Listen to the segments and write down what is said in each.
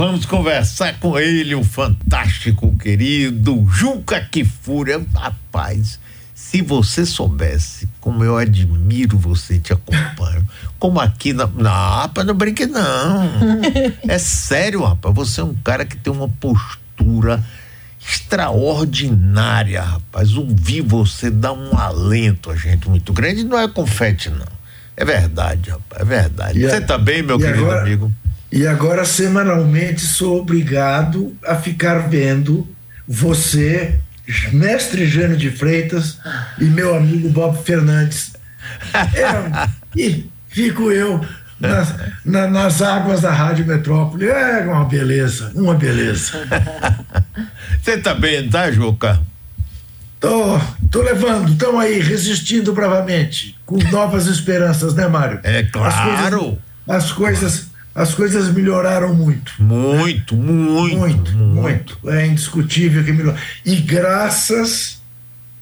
vamos conversar com ele, o fantástico querido Juca Kifúria. Rapaz, se você soubesse como eu admiro você e te acompanho, como aqui na. Não, rapaz, não brinque, não. É sério, rapaz. Você é um cara que tem uma postura extraordinária, rapaz. Ouvir você dá um alento a gente muito grande. Não é confete, não. É verdade, rapaz. É verdade. você está bem, meu querido agora, amigo? E agora, semanalmente, sou obrigado a ficar vendo você, mestre Jânio de Freitas e meu amigo Bob Fernandes. É, e fico eu nas, na, nas águas da Rádio Metrópole. É uma beleza, uma beleza. Você tá bem, tá, Juca? Tô, tô levando, estamos aí, resistindo bravamente, com novas esperanças, né, Mário? É claro. As coisas, as coisas, as coisas melhoraram muito. Muito, muito, muito, muito. É indiscutível que melhorou. E graças,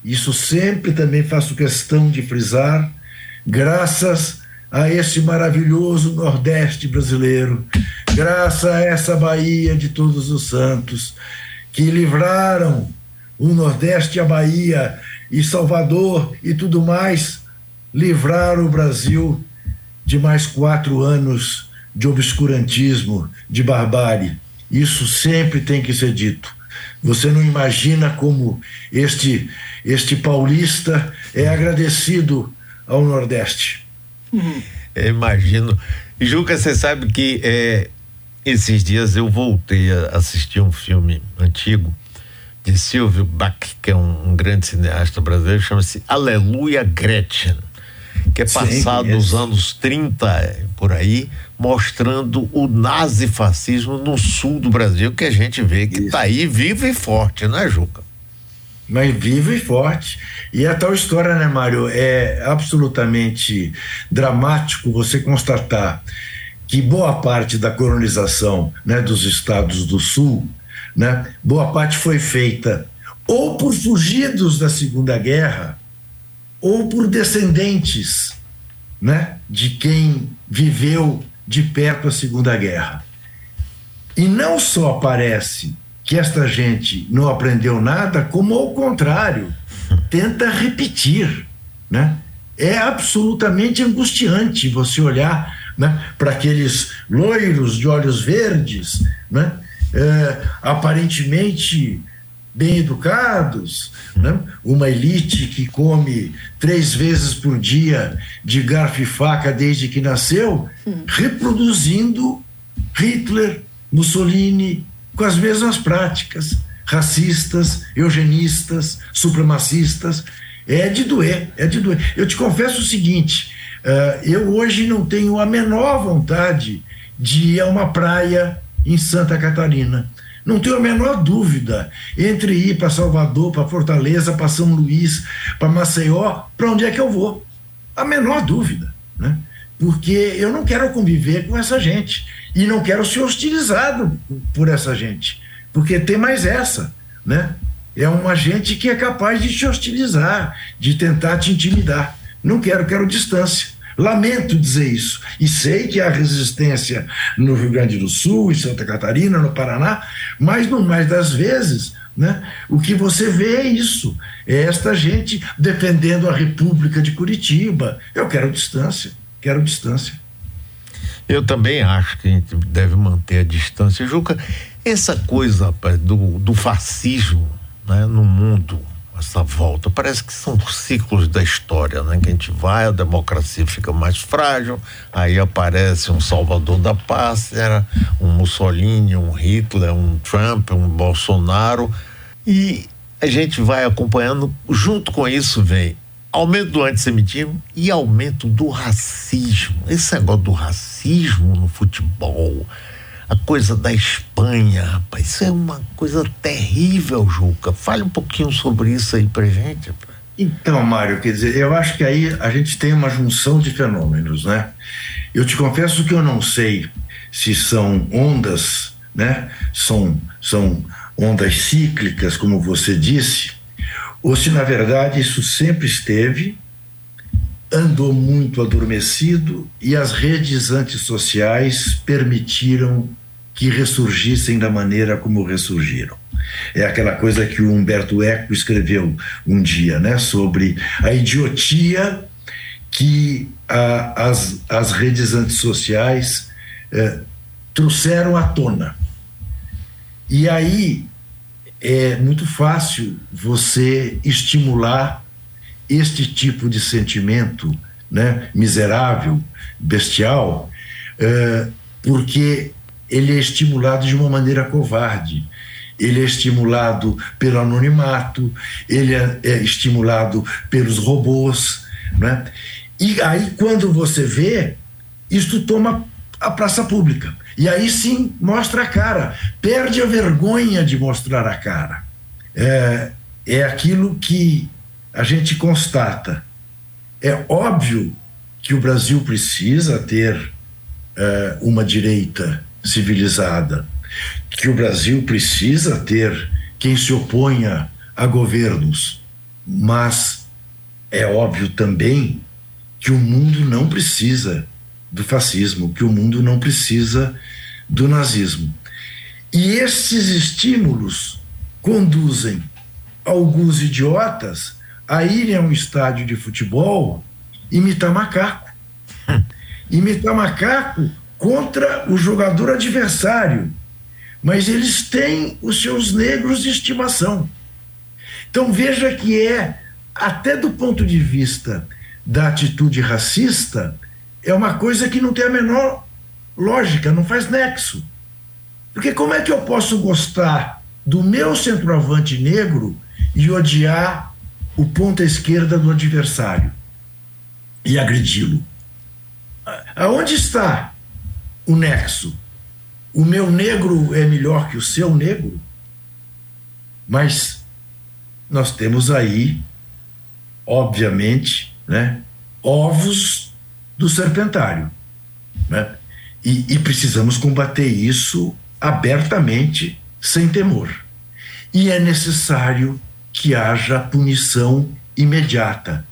isso sempre também faço questão de frisar, graças a esse maravilhoso Nordeste brasileiro, graças a essa Bahia de Todos os Santos, que livraram o Nordeste, a Bahia e Salvador e tudo mais, livraram o Brasil de mais quatro anos de obscurantismo, de barbárie. Isso sempre tem que ser dito. Você não imagina como este, este paulista é agradecido ao Nordeste. Eu imagino. Juca, você sabe que é, esses dias eu voltei a assistir um filme antigo de Silvio Bach, que é um, um grande cineasta brasileiro, chama-se Aleluia Gretchen, que é passado Sim, nos anos 30 por aí, mostrando o nazifascismo no sul do Brasil, que a gente vê que está aí vivo e forte, né, Juca? Mas vivo e forte. E a tal história, né, Mário? É absolutamente dramático você constatar que boa parte da colonização né, dos estados do sul né? Boa parte foi feita ou por fugidos da Segunda Guerra ou por descendentes né, de quem viveu de perto a Segunda Guerra. E não só parece que esta gente não aprendeu nada, como ao contrário, tenta repetir. Né? É absolutamente angustiante você olhar né, para aqueles loiros de olhos verdes, né, é, aparentemente bem educados, né? uma elite que come três vezes por dia de garfo e faca desde que nasceu, reproduzindo Hitler, Mussolini, com as mesmas práticas racistas, eugenistas, supremacistas. É de doer, é de doer. Eu te confesso o seguinte: uh, eu hoje não tenho a menor vontade de ir a uma praia em Santa Catarina. Não tenho a menor dúvida entre ir para Salvador, para Fortaleza, para São Luís, para Maceió, para onde é que eu vou. A menor dúvida. Né? Porque eu não quero conviver com essa gente. E não quero ser hostilizado por essa gente. Porque tem mais essa. Né? É uma gente que é capaz de te hostilizar, de tentar te intimidar. Não quero, quero distância. Lamento dizer isso. E sei que há resistência no Rio Grande do Sul, em Santa Catarina, no Paraná, mas no mais das vezes, né, o que você vê é isso. É esta gente defendendo a República de Curitiba. Eu quero distância, quero distância. Eu também acho que a gente deve manter a distância. Juca, essa coisa rapaz, do, do fascismo né, no mundo essa volta. Parece que são ciclos da história, né? Que a gente vai, a democracia fica mais frágil, aí aparece um Salvador da Pátria, um Mussolini, um Hitler, um Trump, um Bolsonaro, e a gente vai acompanhando, junto com isso vem aumento do antissemitismo e aumento do racismo. Esse negócio do racismo no futebol, a coisa da Espanha, rapaz, isso é uma coisa terrível, Juca. Fale um pouquinho sobre isso aí pra gente. Então, Mário, quer dizer, eu acho que aí a gente tem uma junção de fenômenos, né? Eu te confesso que eu não sei se são ondas, né? São, são ondas cíclicas, como você disse, ou se na verdade isso sempre esteve, andou muito adormecido e as redes antissociais permitiram que ressurgissem da maneira como ressurgiram. É aquela coisa que o Humberto Eco escreveu um dia, né, sobre a idiotia que a, as, as redes antissociais eh, trouxeram à tona. E aí é muito fácil você estimular este tipo de sentimento né, miserável, bestial, eh, porque ele é estimulado de uma maneira covarde. Ele é estimulado pelo anonimato, ele é, é estimulado pelos robôs. Né? E aí, quando você vê, isto toma a praça pública. E aí sim mostra a cara. Perde a vergonha de mostrar a cara. É, é aquilo que a gente constata. É óbvio que o Brasil precisa ter é, uma direita civilizada, que o Brasil precisa ter quem se oponha a governos, mas é óbvio também que o mundo não precisa do fascismo, que o mundo não precisa do nazismo. E esses estímulos conduzem alguns idiotas a irem a um estádio de futebol imitar macaco. imitar macaco contra o jogador adversário. Mas eles têm os seus negros de estimação. Então veja que é, até do ponto de vista da atitude racista, é uma coisa que não tem a menor lógica, não faz nexo. Porque como é que eu posso gostar do meu centroavante negro e odiar o ponta esquerda do adversário e agredi-lo? Aonde está o nexo? O meu negro é melhor que o seu negro? Mas nós temos aí, obviamente, né, ovos do serpentário. Né? E, e precisamos combater isso abertamente, sem temor. E é necessário que haja punição imediata.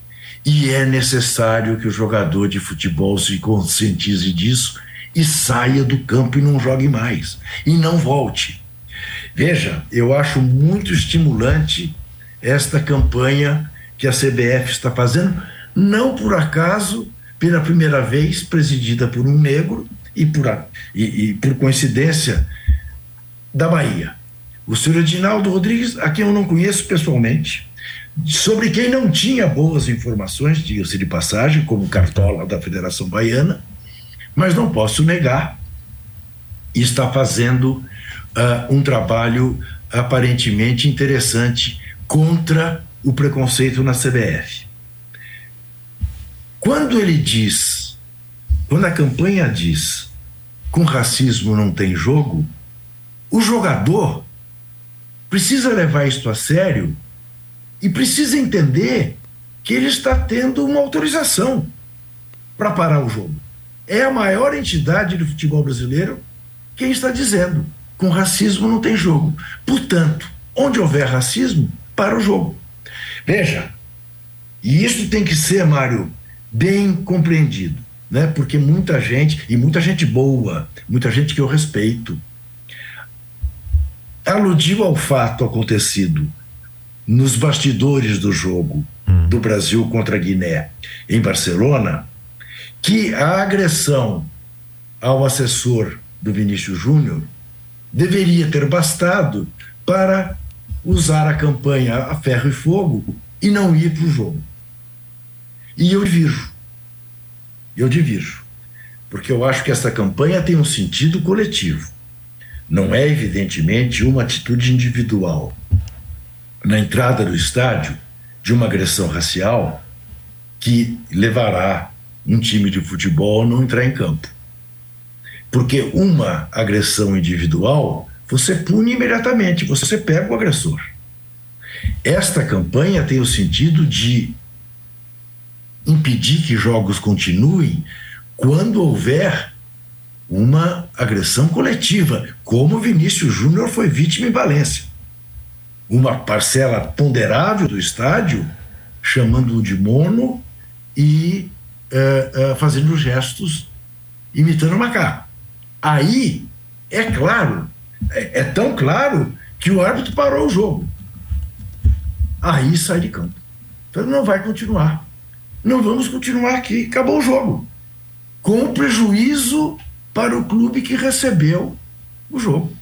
E é necessário que o jogador de futebol se conscientize disso e saia do campo e não jogue mais. E não volte. Veja, eu acho muito estimulante esta campanha que a CBF está fazendo, não por acaso, pela primeira vez presidida por um negro e por, e, e por coincidência da Bahia. O senhor Edinaldo Rodrigues, a quem eu não conheço pessoalmente, sobre quem não tinha boas informações, diga-se de passagem, como cartola da Federação Baiana, mas não posso negar, está fazendo uh, um trabalho aparentemente interessante contra o preconceito na CBF. Quando ele diz, quando a campanha diz, com racismo não tem jogo, o jogador precisa levar isto a sério e precisa entender que ele está tendo uma autorização para parar o jogo. É a maior entidade do futebol brasileiro quem está dizendo: com racismo não tem jogo. Portanto, onde houver racismo, para o jogo. Veja, e isso tem que ser, Mário, bem compreendido, né? Porque muita gente, e muita gente boa, muita gente que eu respeito, aludiu ao fato acontecido nos bastidores do jogo hum. do Brasil contra a Guiné em Barcelona, que a agressão ao assessor do Vinícius Júnior deveria ter bastado para usar a campanha a ferro e fogo e não ir para o jogo. E eu divirjo. Eu divirjo. Porque eu acho que essa campanha tem um sentido coletivo. Não é, evidentemente, uma atitude individual. Na entrada do estádio, de uma agressão racial que levará um time de futebol não entrar em campo. Porque uma agressão individual você pune imediatamente, você pega o agressor. Esta campanha tem o sentido de impedir que jogos continuem quando houver uma agressão coletiva, como Vinícius Júnior foi vítima em Valência. Uma parcela ponderável do estádio chamando-o de mono e uh, uh, fazendo gestos imitando macaco. Aí é claro, é, é tão claro que o árbitro parou o jogo. Aí sai de campo. Então não vai continuar. Não vamos continuar aqui. Acabou o jogo. Com prejuízo para o clube que recebeu o jogo.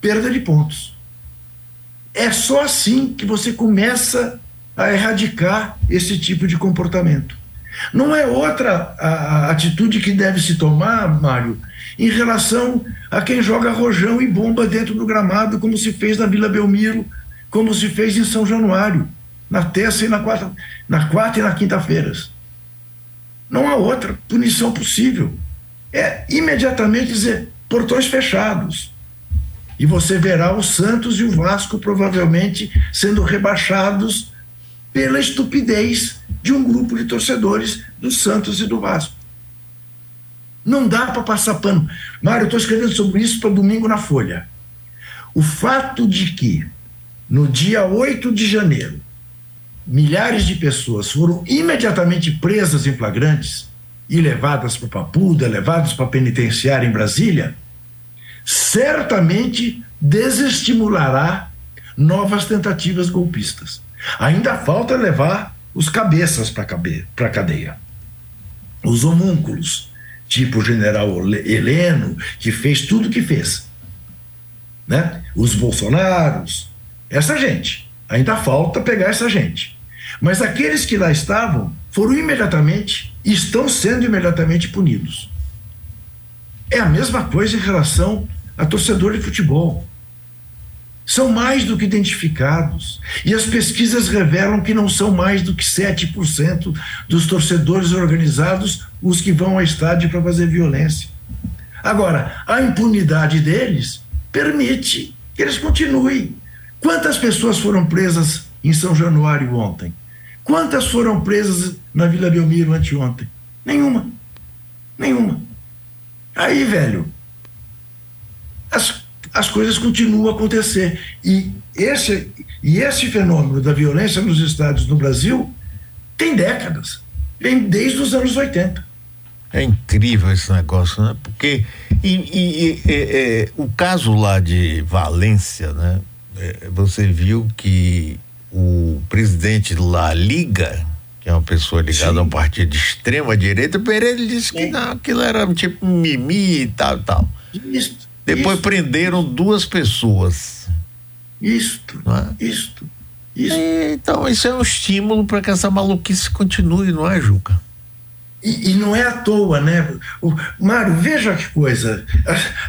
Perda de pontos. É só assim que você começa a erradicar esse tipo de comportamento. Não é outra a, atitude que deve se tomar, Mário, em relação a quem joga rojão e bomba dentro do gramado, como se fez na Vila Belmiro, como se fez em São Januário, na terça e na quarta, na quarta e na quinta-feiras. Não há outra punição possível. É imediatamente dizer portões fechados. E você verá o Santos e o Vasco provavelmente sendo rebaixados pela estupidez de um grupo de torcedores do Santos e do Vasco. Não dá para passar pano. Mário, eu estou escrevendo sobre isso para domingo na Folha. O fato de que, no dia 8 de janeiro, milhares de pessoas foram imediatamente presas em flagrantes e levadas para Papuda, levadas para penitenciária em Brasília, certamente desestimulará novas tentativas golpistas. Ainda falta levar os cabeças para a cadeia. Os homúnculos, tipo o general Heleno, que fez tudo o que fez. Né? Os Bolsonaros, essa gente. Ainda falta pegar essa gente. Mas aqueles que lá estavam foram imediatamente, estão sendo imediatamente punidos. É a mesma coisa em relação a torcedor de futebol são mais do que identificados. E as pesquisas revelam que não são mais do que 7% dos torcedores organizados os que vão ao estádio para fazer violência. Agora, a impunidade deles permite que eles continuem. Quantas pessoas foram presas em São Januário ontem? Quantas foram presas na Vila Belmiro anteontem? Nenhuma. Nenhuma. Aí, velho, as as coisas continuam a acontecer. E esse, e esse fenômeno da violência nos estados no Brasil tem décadas, vem desde os anos 80. É incrível esse negócio, né? Porque e, e, e, é, o caso lá de Valência, né? É, você viu que o presidente da Liga, que é uma pessoa ligada Sim. a um partido de extrema direita, Pereira disse Sim. que não, aquilo era tipo mimi e tal, tal. Isso. Depois isto. prenderam duas pessoas. Isto, é? isto, isto. E, então, isso é um estímulo para que essa maluquice continue, não é, Juca? E, e, não é à toa, né? O, Mário, veja que coisa.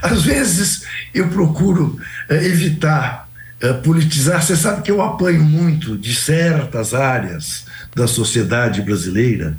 Às vezes eu procuro uh, evitar uh, politizar. Você sabe que eu apanho muito de certas áreas da sociedade brasileira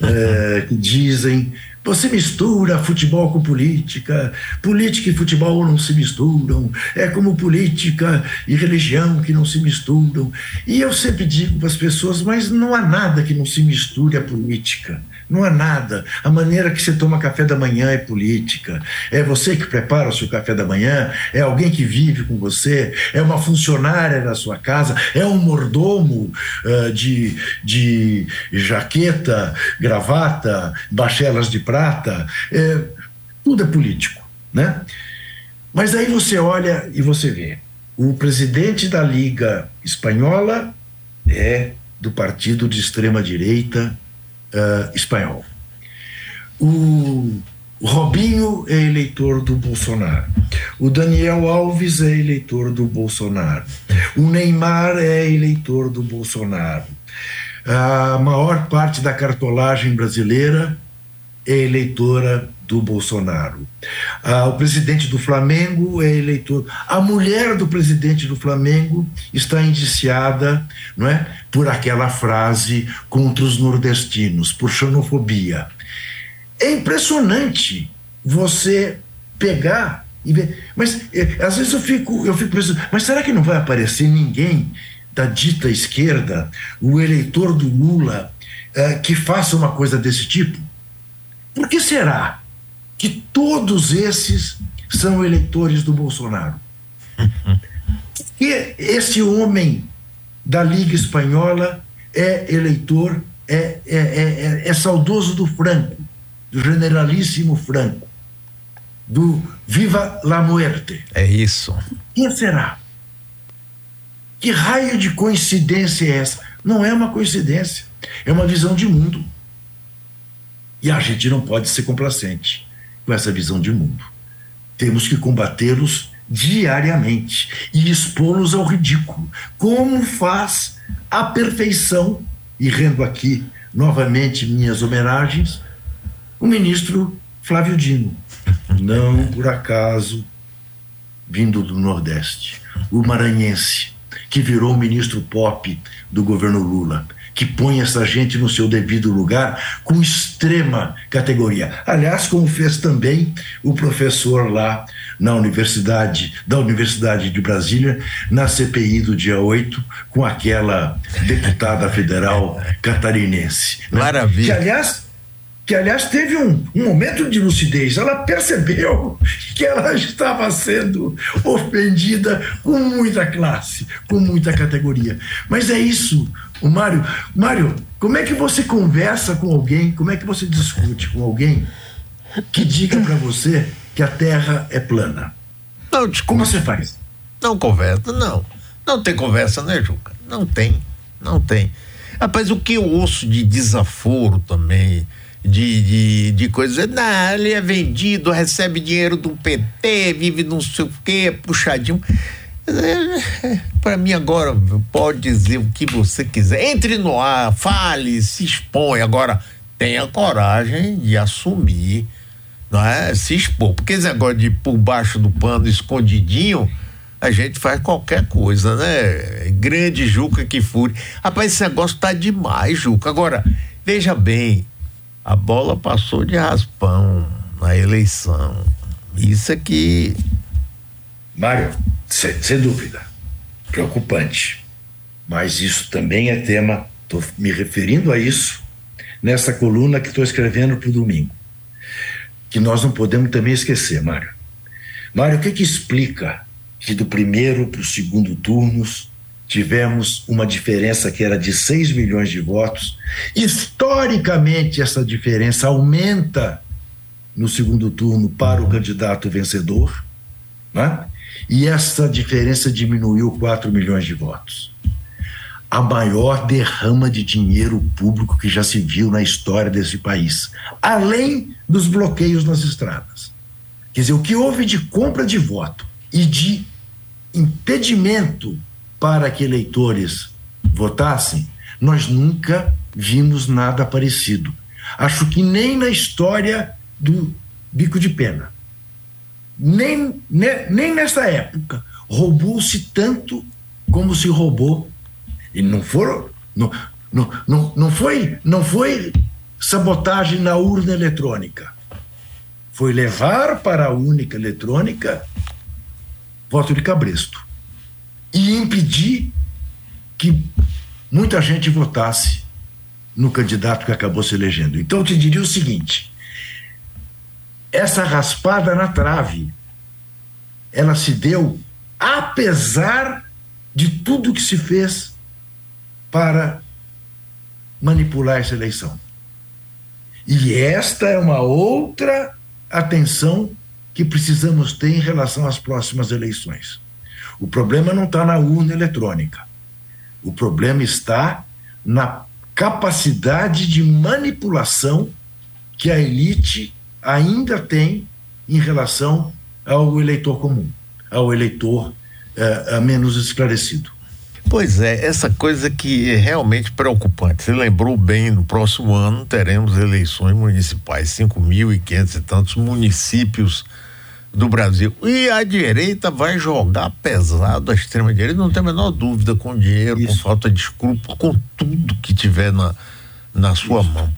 uh, que dizem você mistura futebol com política, política e futebol não se misturam, é como política e religião que não se misturam. E eu sempre digo para as pessoas, mas não há nada que não se misture à política. Não há nada. A maneira que você toma café da manhã é política. É você que prepara o seu café da manhã, é alguém que vive com você, é uma funcionária da sua casa, é um mordomo uh, de, de jaqueta, gravata, bachelas de prata. É, tudo é político. Né? Mas aí você olha e você vê. O presidente da Liga Espanhola é do partido de extrema-direita uh, espanhol. O Robinho é eleitor do Bolsonaro. O Daniel Alves é eleitor do Bolsonaro. O Neymar é eleitor do Bolsonaro. A maior parte da cartolagem brasileira é eleitora do Bolsonaro. Ah, o presidente do Flamengo é eleitor. A mulher do presidente do Flamengo está indiciada, não é, por aquela frase contra os nordestinos, por xenofobia. É impressionante você pegar e ver. Mas é, às vezes eu fico, eu fico pensando, mas será que não vai aparecer ninguém da dita esquerda, o eleitor do Lula, é, que faça uma coisa desse tipo? Por que será? que todos esses são eleitores do Bolsonaro. E esse homem da Liga Espanhola é eleitor, é, é, é, é, saudoso do Franco, do generalíssimo Franco. do Viva la Muerte. É isso. Quem será? Que raio de coincidência é essa? Não é uma coincidência, é uma visão de mundo. E a gente não pode ser complacente com essa visão de mundo. Temos que combatê-los diariamente e expô-los ao ridículo, como faz a perfeição, e rendo aqui novamente minhas homenagens, o ministro Flávio Dino. Não por acaso vindo do Nordeste, o maranhense, que virou ministro pop do governo Lula, que põe essa gente no seu devido lugar com extrema categoria. Aliás, como fez também o professor lá na Universidade, da Universidade de Brasília, na CPI do dia 8, com aquela deputada federal catarinense. Né? Maravilha. Que, aliás, que aliás teve um, um, momento de lucidez. Ela percebeu que ela estava sendo ofendida com muita classe, com muita categoria. Mas é isso, o Mário. Mário, como é que você conversa com alguém, como é que você discute com alguém que diga para você que a Terra é plana? Não, discute. Como você faz? Não conversa, não. Não tem conversa, né, Juca? Não tem, não tem. Rapaz, o que eu ouço de desaforo também de, de, de coisas. Não, ele é vendido, recebe dinheiro do PT, vive não sei o quê, puxadinho. É, é, para mim agora pode dizer o que você quiser. Entre no ar, fale, se expõe. Agora tenha coragem de assumir, não é? Se expor. Porque esse negócio de por baixo do pano, escondidinho, a gente faz qualquer coisa, né? Grande Juca que fure. Rapaz, esse negócio tá demais, Juca. Agora, veja bem, a bola passou de raspão na eleição. Isso é que. Mário, sem, sem dúvida, preocupante. Mas isso também é tema, estou me referindo a isso nessa coluna que estou escrevendo para o domingo. Que nós não podemos também esquecer, Mário. Mário, o que, que explica que do primeiro para o segundo turnos tivemos uma diferença que era de 6 milhões de votos. Historicamente, essa diferença aumenta no segundo turno para o candidato vencedor, né? E essa diferença diminuiu 4 milhões de votos. A maior derrama de dinheiro público que já se viu na história desse país, além dos bloqueios nas estradas. Quer dizer, o que houve de compra de voto e de impedimento para que eleitores votassem, nós nunca vimos nada parecido. Acho que nem na história do bico de pena, nem, nem, nessa época, roubou-se tanto como se roubou. E não foram. Não, não, não, não, foi, não foi sabotagem na urna eletrônica. Foi levar para a única eletrônica voto de cabresto e impedir que muita gente votasse no candidato que acabou se elegendo. Então eu te diria o seguinte: essa raspada na trave, ela se deu apesar de tudo que se fez para manipular essa eleição. E esta é uma outra atenção que precisamos ter em relação às próximas eleições. O problema não está na urna eletrônica. O problema está na capacidade de manipulação que a elite ainda tem em relação ao eleitor comum, ao eleitor uh, menos esclarecido. Pois é, essa coisa que é realmente preocupante. Você lembrou bem, no próximo ano teremos eleições municipais, 5.500 e tantos municípios do Brasil. E a direita vai jogar pesado, a extrema-direita, não tem a menor dúvida, com dinheiro, Isso. com falta de escrúpulo, com tudo que tiver na, na sua Isso. mão.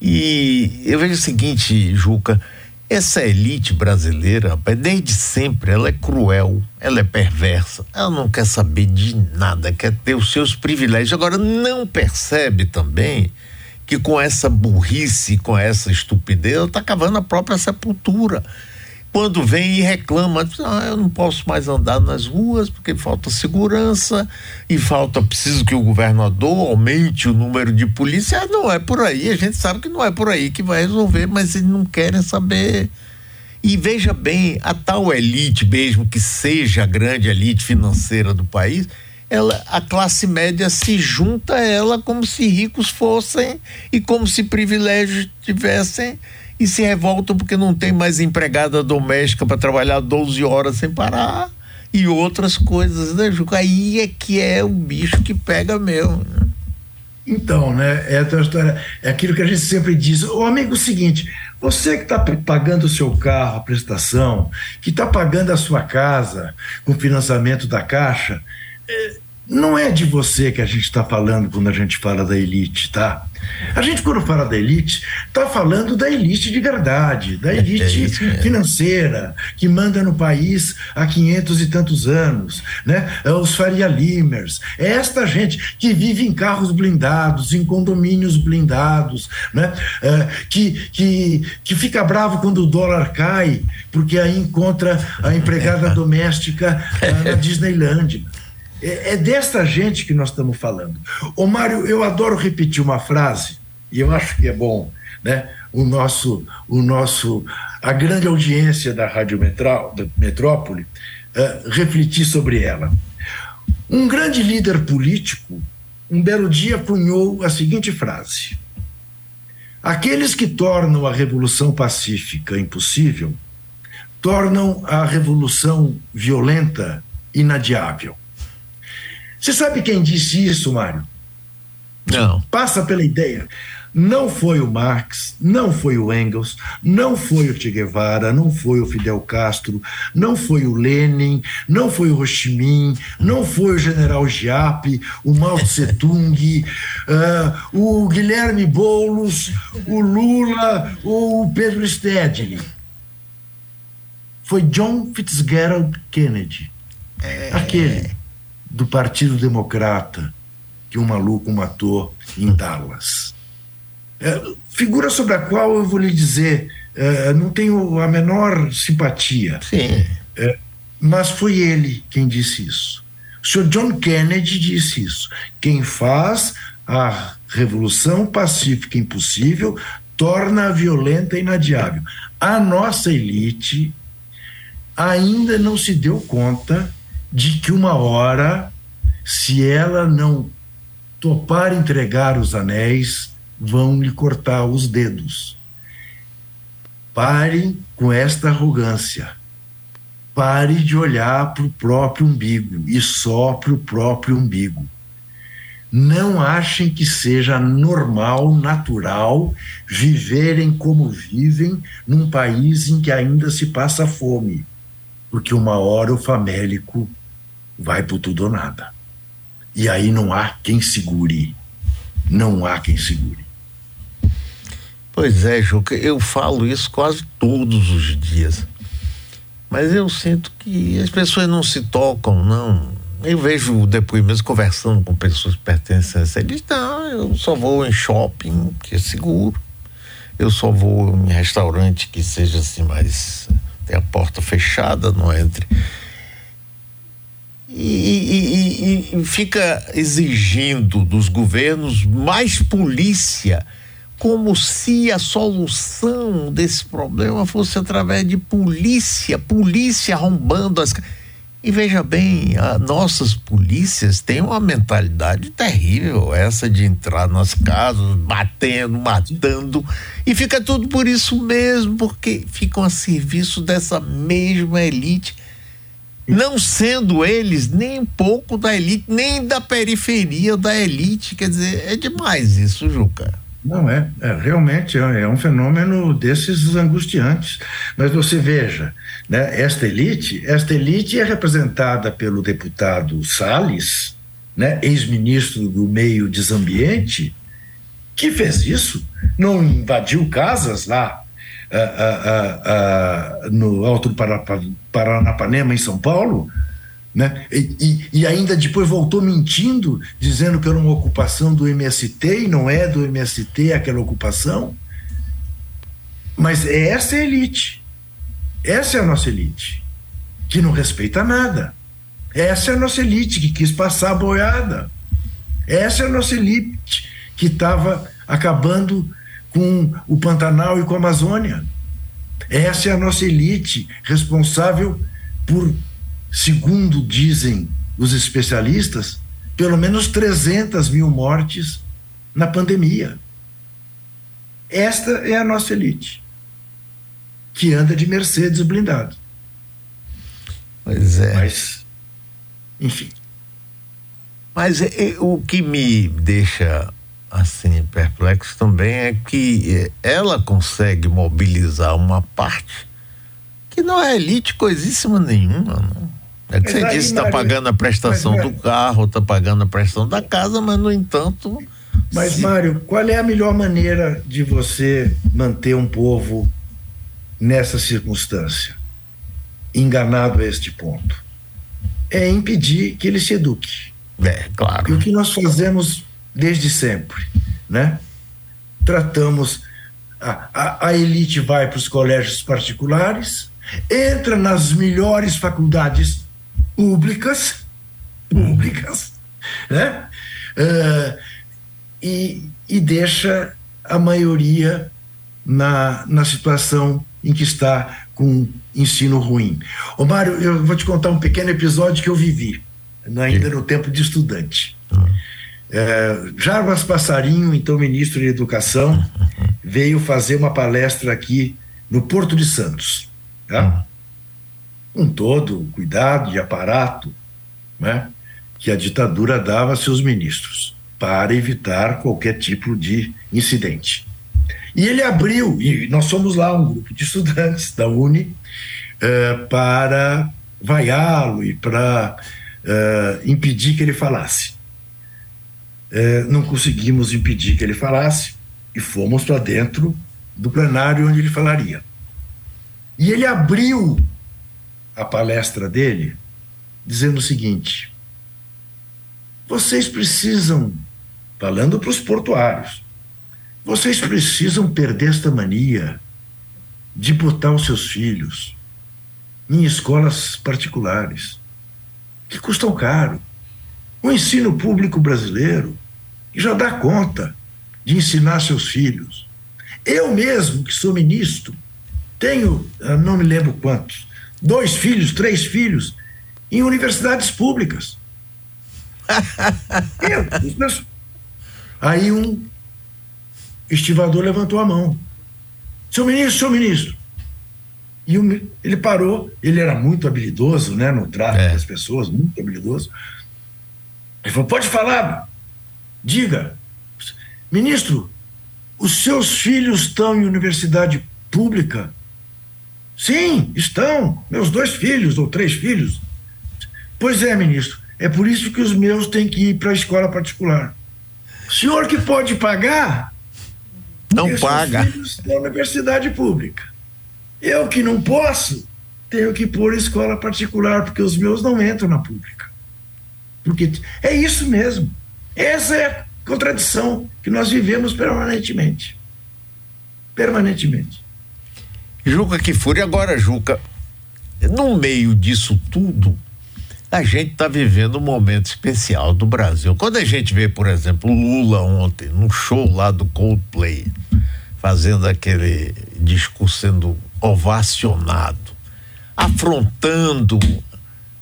E eu vejo o seguinte, Juca, essa elite brasileira, desde sempre, ela é cruel, ela é perversa, ela não quer saber de nada, quer ter os seus privilégios. Agora, não percebe também que com essa burrice, com essa estupidez, ela está cavando a própria sepultura quando vem e reclama, ah, eu não posso mais andar nas ruas porque falta segurança e falta, preciso que o governador aumente o número de polícia. Ah, não é por aí, a gente sabe que não é por aí que vai resolver, mas eles não querem saber. E veja bem, a tal elite, mesmo que seja a grande elite financeira do país, ela, a classe média se junta a ela como se ricos fossem e como se privilégios tivessem e se revoltam porque não tem mais empregada doméstica para trabalhar 12 horas sem parar e outras coisas, né, Juca? Aí é que é o bicho que pega mesmo. Né? Então, né, é a história, é aquilo que a gente sempre diz. O amigo, é o seguinte, você que está pagando o seu carro, a prestação, que está pagando a sua casa com financiamento da Caixa, é, não é de você que a gente está falando quando a gente fala da elite, tá? A gente, quando fala da elite, está falando da elite de verdade, da é, elite é financeira, que manda no país há quinhentos e tantos anos, né? É os Faria Limers, é esta gente que vive em carros blindados, em condomínios blindados, né? É, que, que, que fica bravo quando o dólar cai, porque aí encontra a empregada doméstica na Disneyland. É, é desta gente que nós estamos falando. Ô Mário, eu adoro repetir uma frase, e eu acho que é bom, né? O nosso, o nosso, a grande audiência da Rádio Metró, da Metrópole uh, refletir sobre ela. Um grande líder político, um belo dia, punhou a seguinte frase: Aqueles que tornam a revolução pacífica impossível tornam a revolução violenta inadiável. Você sabe quem disse isso, Mário? Não. Passa pela ideia. Não foi o Marx, não foi o Engels, não foi o Che Guevara, não foi o Fidel Castro, não foi o Lenin, não foi o Ho Chi Minh, não foi o General Giap, o Mao Tse Tung, uh, o Guilherme Boulos, o Lula ou o Pedro Stedley. Foi John Fitzgerald Kennedy. É... Aquele do Partido Democrata que um maluco matou em Dallas. É, figura sobre a qual eu vou lhe dizer, é, não tenho a menor simpatia. Sim. É, mas foi ele quem disse isso. O senhor John Kennedy disse isso. Quem faz a revolução pacífica impossível torna a violenta inadiável. A nossa elite ainda não se deu conta de que uma hora, se ela não topar entregar os anéis, vão lhe cortar os dedos. Parem com esta arrogância. Pare de olhar para o próprio umbigo e só para o próprio umbigo. Não achem que seja normal, natural, viverem como vivem num país em que ainda se passa fome, porque uma hora o famélico vai por tudo ou nada. E aí não há quem segure. Não há quem segure. Pois é, Juca, eu falo isso quase todos os dias. Mas eu sinto que as pessoas não se tocam, não. Eu vejo depoimentos conversando com pessoas essa. Eles não, eu só vou em shopping, que é seguro. Eu só vou em restaurante que seja assim mais. tem a porta fechada, não entre e, e, e, fica exigindo dos governos mais polícia, como se a solução desse problema fosse através de polícia, polícia arrombando as. E veja bem, as nossas polícias têm uma mentalidade terrível, essa de entrar nas casas, batendo, matando, e fica tudo por isso mesmo, porque ficam a serviço dessa mesma elite não sendo eles nem um pouco da elite, nem da periferia da elite. Quer dizer, é demais isso, Juca. Não é, é realmente é, é, um fenômeno desses angustiantes. Mas você veja, né, esta elite, esta elite é representada pelo deputado Salles, né, ex-ministro do meio desambiente, que fez isso, não invadiu casas lá no Alto do Paranapanema, em São Paulo, né? E, e, e, ainda depois voltou mentindo, dizendo que era uma ocupação do MST e não é do MST aquela ocupação. Mas essa é a elite. Essa é a nossa elite, que não respeita nada. Essa é a nossa elite que quis passar a boiada. Essa é a nossa elite que estava acabando com o Pantanal e com a Amazônia. Essa é a nossa elite responsável por, segundo dizem os especialistas, pelo menos 300 mil mortes na pandemia. Esta é a nossa elite, que anda de Mercedes blindado. Pois é. Mas, enfim. Mas o que me deixa assim perplexo também é que é, ela consegue mobilizar uma parte que não é elite coisíssima nenhuma, não. É que mas você aí, disse, está pagando a prestação mas, do carro, está pagando a prestação da casa, mas no entanto. Mas, se... Mário, qual é a melhor maneira de você manter um povo nessa circunstância? Enganado a este ponto. É impedir que ele se eduque. É, claro. E o que nós fazemos desde sempre, né? Tratamos. A, a, a elite vai para os colégios particulares, entra nas melhores faculdades públicas, públicas, né? Uh, e, e deixa a maioria na, na situação em que está com ensino ruim. Ô Mário, eu vou te contar um pequeno episódio que eu vivi, ainda no tempo de estudante. É, Jarbas Passarinho, então ministro de Educação, veio fazer uma palestra aqui no Porto de Santos. Tá? com todo o cuidado e aparato né, que a ditadura dava a seus ministros para evitar qualquer tipo de incidente. E ele abriu, e nós somos lá um grupo de estudantes da Uni, uh, para vaiá-lo e para uh, impedir que ele falasse. Uh, não conseguimos impedir que ele falasse e fomos para dentro do plenário onde ele falaria. E ele abriu a palestra dele dizendo o seguinte: vocês precisam, falando para os portuários, vocês precisam perder esta mania de botar os seus filhos em escolas particulares, que custam caro. O ensino público brasileiro já dá conta de ensinar seus filhos. Eu mesmo, que sou ministro, tenho, não me lembro quantos, dois filhos, três filhos, em universidades públicas. Eu, aí um estivador levantou a mão. Seu ministro, seu ministro. E ele parou, ele era muito habilidoso né, no trato é. das pessoas, muito habilidoso. Ele falou: pode falar, diga. Ministro, os seus filhos estão em universidade pública? Sim, estão. Meus dois filhos ou três filhos. Pois é, ministro. É por isso que os meus têm que ir para a escola particular. O senhor que pode pagar. Não paga. Filhos da universidade pública. Eu que não posso, tenho que pôr escola particular, porque os meus não entram na pública. Porque é isso mesmo. Essa é a contradição que nós vivemos permanentemente. Permanentemente. Juca que fúria. Agora, Juca, no meio disso tudo, a gente está vivendo um momento especial do Brasil. Quando a gente vê, por exemplo, Lula ontem, no show lá do Coldplay, fazendo aquele discurso sendo ovacionado, afrontando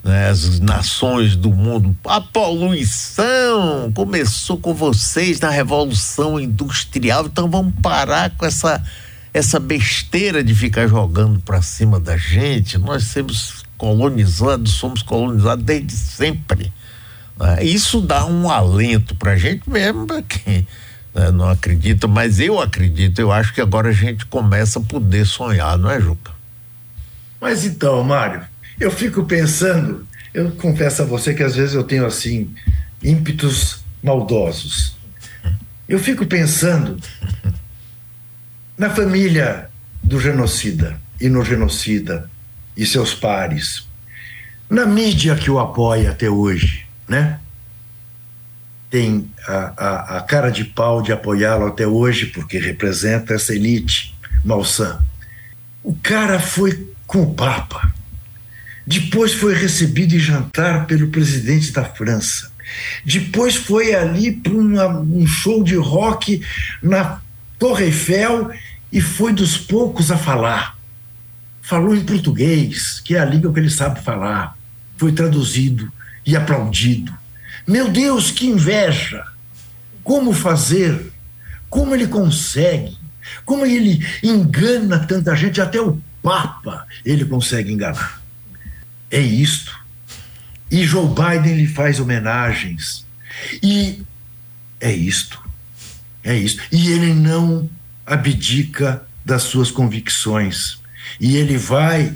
né, as nações do mundo. A poluição começou com vocês na Revolução Industrial, então vamos parar com essa essa besteira de ficar jogando para cima da gente, nós somos colonizados, somos colonizados desde sempre. Né? Isso dá um alento para a gente mesmo, que né, não acredita, mas eu acredito, eu acho que agora a gente começa a poder sonhar, não é, Juca? Mas então, Mário, eu fico pensando, eu confesso a você que às vezes eu tenho assim ímpetos maldosos. Eu fico pensando na família do genocida e no genocida e seus pares, na mídia que o apoia até hoje, né? Tem a, a, a cara de pau de apoiá-lo até hoje, porque representa essa elite malsã. O cara foi com o Papa. Depois foi recebido em jantar pelo presidente da França. Depois foi ali para um show de rock na Torre Eiffel e foi dos poucos a falar. falou em português, que é a língua que ele sabe falar, foi traduzido e aplaudido. Meu Deus, que inveja! Como fazer? Como ele consegue? Como ele engana tanta gente, até o Papa ele consegue enganar. É isto. E Joe Biden lhe faz homenagens. E é isto. É isso. E ele não abdica das suas convicções. E ele vai,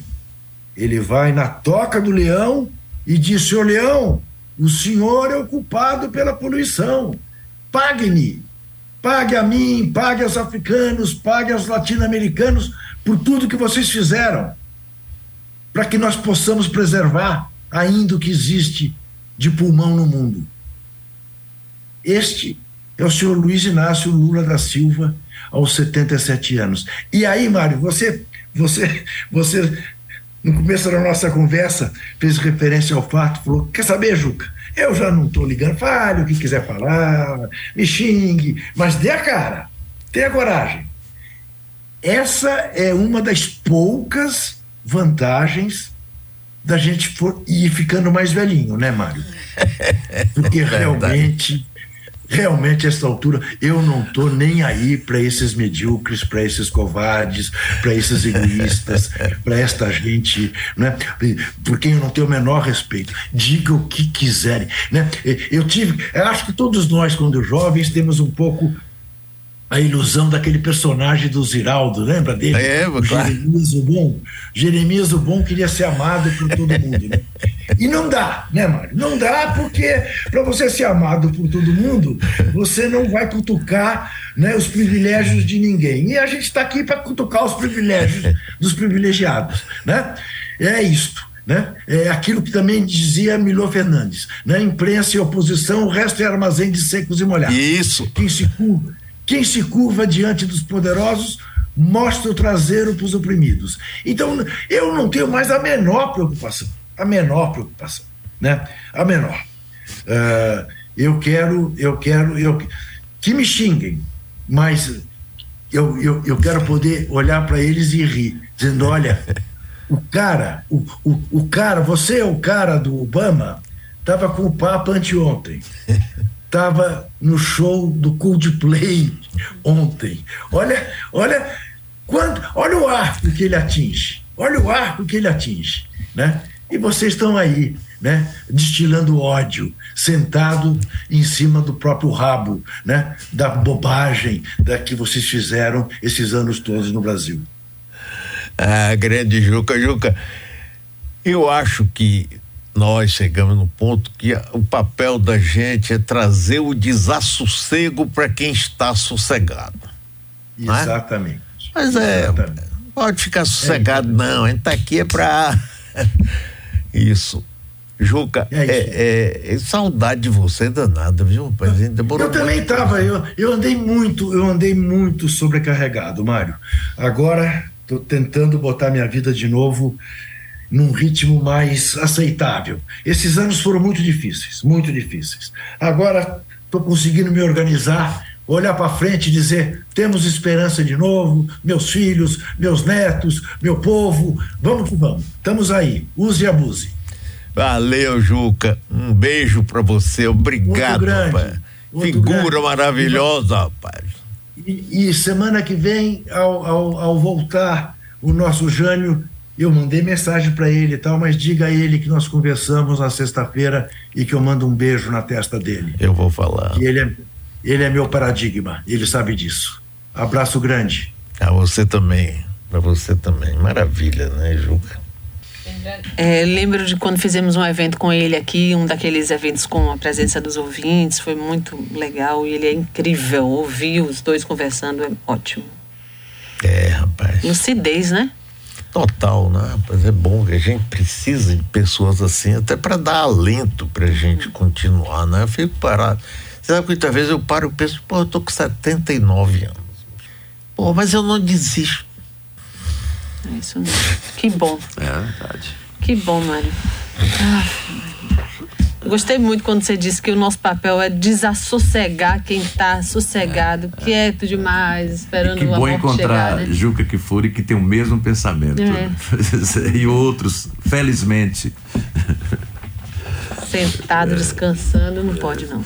ele vai na toca do leão e diz: Senhor leão, o senhor é o culpado pela poluição. Pague-me. Pague a mim, pague aos africanos, pague aos latino-americanos por tudo que vocês fizeram, para que nós possamos preservar ainda o que existe de pulmão no mundo. Este é o senhor Luiz Inácio Lula da Silva, aos 77 anos. E aí, Mário, você, você, você, no começo da nossa conversa, fez referência ao fato, falou: quer saber, Juca? Eu já não estou ligando, fale o que quiser falar, me xingue, mas dê a cara, tenha coragem. Essa é uma das poucas vantagens da gente for, ir ficando mais velhinho, né, Mário? Porque realmente realmente, essa altura, eu não estou nem aí para esses medíocres, para esses covardes, para esses egoístas, para esta gente, né? por quem eu não tenho o menor respeito. Diga o que quiserem. Né? Eu tive, eu acho que todos nós, quando jovens, temos um pouco a ilusão daquele personagem do Ziraldo, lembra dele? É, o claro. Jeremias o Bom. Jeremias o Bom queria ser amado por todo mundo, né? E não dá, né, Mário? Não dá porque para você ser amado por todo mundo, você não vai cutucar né, os privilégios de ninguém. E a gente está aqui para cutucar os privilégios dos privilegiados, né? É isto. Né? É aquilo que também dizia Milô Fernandes, né? imprensa e oposição, o resto é armazém de secos e molhados. Isso. Quem se quem se curva diante dos poderosos mostra o traseiro para os oprimidos. Então, eu não tenho mais a menor preocupação, a menor preocupação, né? A menor. Uh, eu quero, eu quero, eu que me xinguem, mas eu, eu, eu quero poder olhar para eles e rir, dizendo, olha, o cara, o, o, o cara, você é o cara do Obama, estava com o Papa anteontem estava no show do Coldplay ontem. Olha, olha, quanto, olha o arco que ele atinge. Olha o arco que ele atinge, né? E vocês estão aí, né, destilando ódio, sentado em cima do próprio rabo, né, da bobagem da que vocês fizeram esses anos todos no Brasil. Ah, grande Juca, Juca. Eu acho que nós chegamos no ponto que o papel da gente é trazer o desassossego para quem está sossegado. É? Exatamente. É? Mas é, Exatamente. pode ficar sossegado, é, não. A gente está aqui é para isso. Juca, é, é, é, saudade de você danada, viu, rapaz? Eu também estava, eu, eu andei muito, eu andei muito sobrecarregado, Mário. Agora estou tentando botar minha vida de novo num ritmo mais aceitável. Esses anos foram muito difíceis, muito difíceis. Agora estou conseguindo me organizar, olhar para frente e dizer: temos esperança de novo, meus filhos, meus netos, meu povo, vamos que vamos, estamos aí, use e abuse. Valeu, Juca. Um beijo para você. Obrigado, grande, rapaz. Figura grande. maravilhosa, rapaz. E, e, semana que vem, ao, ao, ao voltar o nosso Jânio, eu mandei mensagem para ele e tal, mas diga a ele que nós conversamos na sexta-feira e que eu mando um beijo na testa dele. Eu vou falar. Que ele é, ele é meu paradigma, ele sabe disso. Abraço grande. A você também, para você também. Maravilha, né, Juca? É, lembro de quando fizemos um evento com ele aqui, um daqueles eventos com a presença dos ouvintes, foi muito legal e ele é incrível. Ouvir os dois conversando é ótimo. É, rapaz. Lucidez, né? Total, né? Mas é bom que a gente precisa de pessoas assim, até para dar alento para a gente continuar, né? Eu fico parado. Você sabe que muitas vezes eu paro e penso, pô, eu tô com 79 anos. Pô, mas eu não desisto. É isso mesmo. Que bom. É verdade. Que bom, Mário. Ah, Gostei muito quando você disse que o nosso papel é desassossegar quem está sossegado, quieto demais, esperando que a bom encontrar chegar, né? Juca Kifuri que tem o mesmo pensamento. É. e outros, felizmente. Sentado, descansando, não pode não.